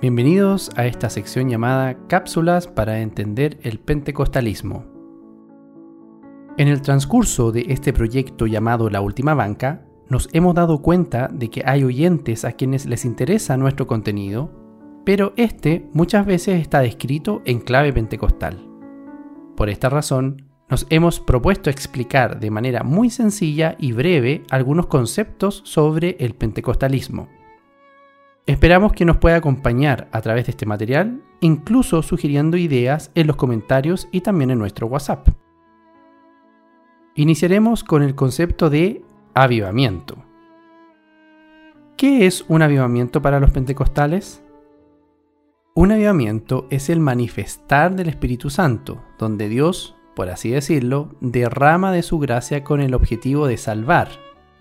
Bienvenidos a esta sección llamada Cápsulas para entender el pentecostalismo. En el transcurso de este proyecto llamado La Última Banca, nos hemos dado cuenta de que hay oyentes a quienes les interesa nuestro contenido, pero este muchas veces está descrito en clave pentecostal. Por esta razón, nos hemos propuesto explicar de manera muy sencilla y breve algunos conceptos sobre el pentecostalismo. Esperamos que nos pueda acompañar a través de este material, incluso sugiriendo ideas en los comentarios y también en nuestro WhatsApp. Iniciaremos con el concepto de avivamiento. ¿Qué es un avivamiento para los pentecostales? Un avivamiento es el manifestar del Espíritu Santo, donde Dios por así decirlo, derrama de su gracia con el objetivo de salvar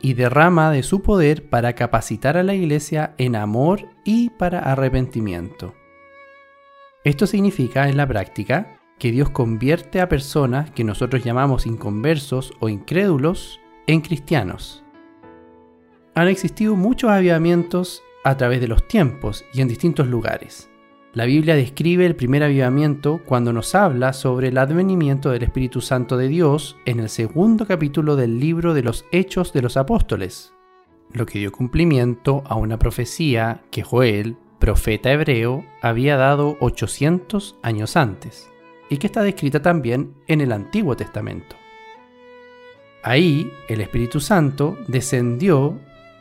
y derrama de su poder para capacitar a la iglesia en amor y para arrepentimiento. Esto significa en la práctica que Dios convierte a personas que nosotros llamamos inconversos o incrédulos en cristianos. Han existido muchos avivamientos a través de los tiempos y en distintos lugares. La Biblia describe el primer avivamiento cuando nos habla sobre el advenimiento del Espíritu Santo de Dios en el segundo capítulo del libro de los Hechos de los Apóstoles, lo que dio cumplimiento a una profecía que Joel, profeta hebreo, había dado 800 años antes, y que está descrita también en el Antiguo Testamento. Ahí el Espíritu Santo descendió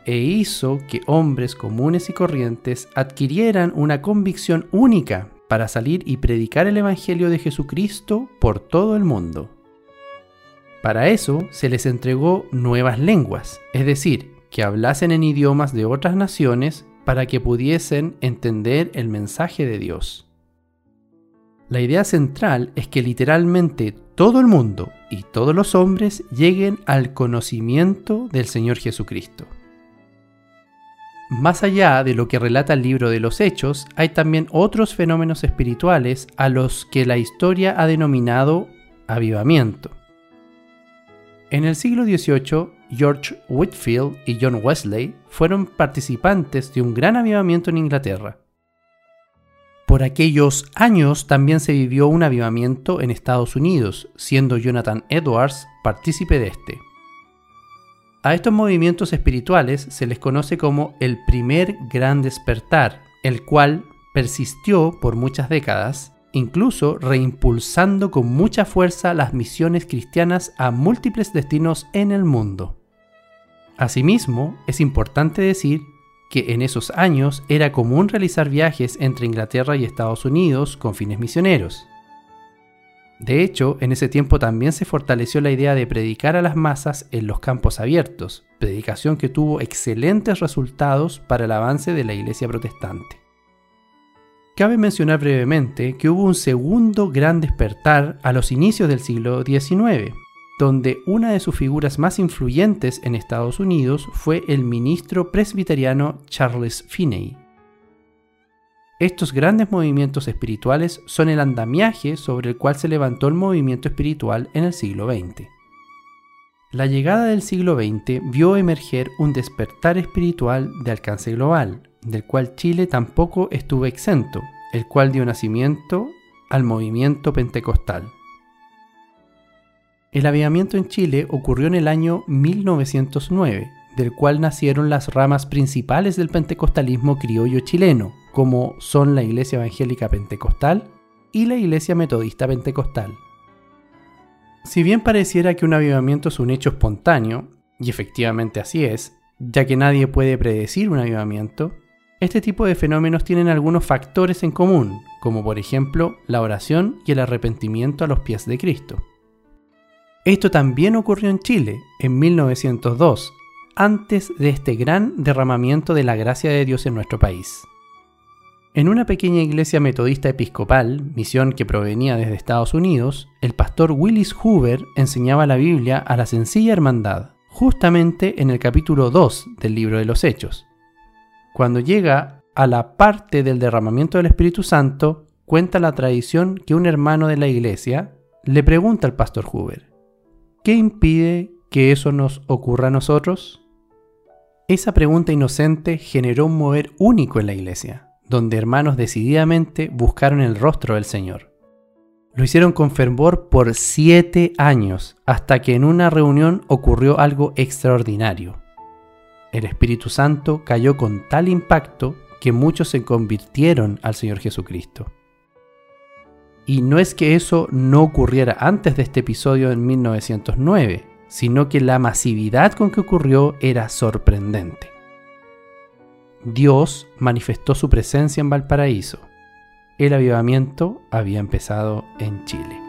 e hizo que hombres comunes y corrientes adquirieran una convicción única para salir y predicar el Evangelio de Jesucristo por todo el mundo. Para eso se les entregó nuevas lenguas, es decir, que hablasen en idiomas de otras naciones para que pudiesen entender el mensaje de Dios. La idea central es que literalmente todo el mundo y todos los hombres lleguen al conocimiento del Señor Jesucristo. Más allá de lo que relata el libro de los Hechos, hay también otros fenómenos espirituales a los que la historia ha denominado avivamiento. En el siglo XVIII, George Whitfield y John Wesley fueron participantes de un gran avivamiento en Inglaterra. Por aquellos años también se vivió un avivamiento en Estados Unidos, siendo Jonathan Edwards partícipe de este. A estos movimientos espirituales se les conoce como el primer gran despertar, el cual persistió por muchas décadas, incluso reimpulsando con mucha fuerza las misiones cristianas a múltiples destinos en el mundo. Asimismo, es importante decir que en esos años era común realizar viajes entre Inglaterra y Estados Unidos con fines misioneros. De hecho, en ese tiempo también se fortaleció la idea de predicar a las masas en los campos abiertos, predicación que tuvo excelentes resultados para el avance de la Iglesia protestante. Cabe mencionar brevemente que hubo un segundo gran despertar a los inicios del siglo XIX, donde una de sus figuras más influyentes en Estados Unidos fue el ministro presbiteriano Charles Finney. Estos grandes movimientos espirituales son el andamiaje sobre el cual se levantó el movimiento espiritual en el siglo XX. La llegada del siglo XX vio emerger un despertar espiritual de alcance global, del cual Chile tampoco estuvo exento, el cual dio nacimiento al movimiento pentecostal. El avivamiento en Chile ocurrió en el año 1909, del cual nacieron las ramas principales del pentecostalismo criollo chileno, como son la Iglesia Evangélica Pentecostal y la Iglesia Metodista Pentecostal. Si bien pareciera que un avivamiento es un hecho espontáneo, y efectivamente así es, ya que nadie puede predecir un avivamiento, este tipo de fenómenos tienen algunos factores en común, como por ejemplo la oración y el arrepentimiento a los pies de Cristo. Esto también ocurrió en Chile en 1902, antes de este gran derramamiento de la gracia de Dios en nuestro país. En una pequeña iglesia metodista episcopal, misión que provenía desde Estados Unidos, el pastor Willis Hoover enseñaba la Biblia a la sencilla hermandad, justamente en el capítulo 2 del libro de los Hechos. Cuando llega a la parte del derramamiento del Espíritu Santo, cuenta la tradición que un hermano de la iglesia le pregunta al pastor Hoover, ¿qué impide que eso nos ocurra a nosotros? Esa pregunta inocente generó un mover único en la iglesia donde hermanos decididamente buscaron el rostro del Señor. Lo hicieron con fervor por siete años, hasta que en una reunión ocurrió algo extraordinario. El Espíritu Santo cayó con tal impacto que muchos se convirtieron al Señor Jesucristo. Y no es que eso no ocurriera antes de este episodio en 1909, sino que la masividad con que ocurrió era sorprendente. Dios manifestó su presencia en Valparaíso. El avivamiento había empezado en Chile.